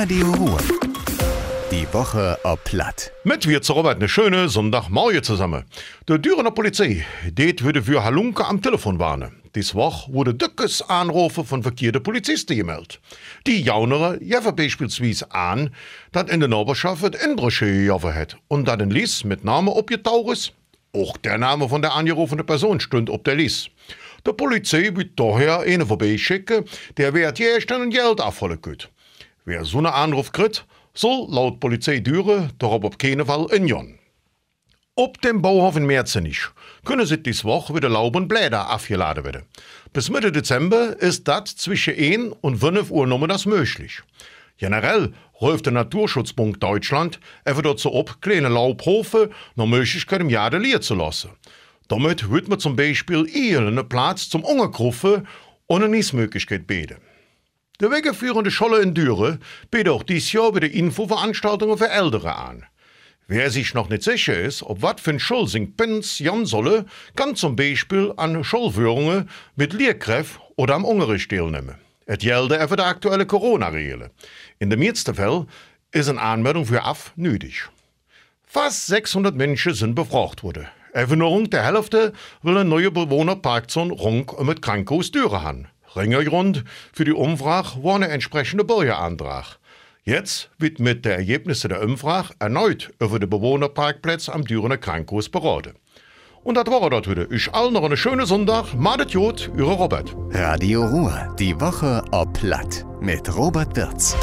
Radio Ruhr. Die Woche ob Platt. Mit wir zu Robert eine schöne Sonntagmorgen zusammen. Der Dürener Polizei, det würde für Halunke am Telefon warnen. Dies Woche wurde dickes Anrufe von verkehrten Polizisten gemeldet. Die Jaunere jeffen beispielsweise an, dass in der Nachbarschaft het Inbrüche gejoffen hat und dass ein Lies mit Name abgetaucht ist. Auch der Name von der angerufenen Person stund auf der Lies. Der Polizei wird daher einen vorbeischicken, der wird erst ein Geld abholen kann. Wer so einen Anruf kriegt, soll laut Polizei Düre doch auf keinen Fall in Jon. Ob dem Bauhof in Merzenich können sie dies Woche wieder Laub und Blätter abgeladen werden. Bis Mitte Dezember ist das zwischen 1 und 5 Uhr noch das möglich. Generell ruft der Naturschutzbund Deutschland einfach dazu ab, kleine Laubhofe noch Möglichkeit im Jahr liegen zu lassen. Damit wird man zum Beispiel einen Platz zum Ungergruppe und eine Niesmöglichkeit bieten. Der wegeführende Scholle in Düre bietet auch dieses Jahr wieder Infoveranstaltungen für Ältere an. Wer sich noch nicht sicher ist, ob wat für ein Schul sing Pins jan solle, kann zum Beispiel an Schulführungen mit Lehrkräften oder am Unterricht teilnehmen. Es gelte einfach der aktuelle Corona-Regeln. In dem meisten Fall ist eine Anmeldung für AF nötig. Fast 600 Menschen sind befragt worden. Even der Hälfte will eine neue Bewohnerparkzone rund um das Krankenhaus Düre haben. Ringergrund für die Umfrage war ein entsprechender Bürgerantrag. Jetzt wird mit den Ergebnissen der Umfrage erneut über den Bewohnerparkplatz am Dürener Krankenhaus beraten. Und das war das heute. Ich allen noch einen schönen Sonntag. Madet Jod, Ihre Robert. Radio Ruhr. Die Woche ob Platt. Mit Robert Wirz.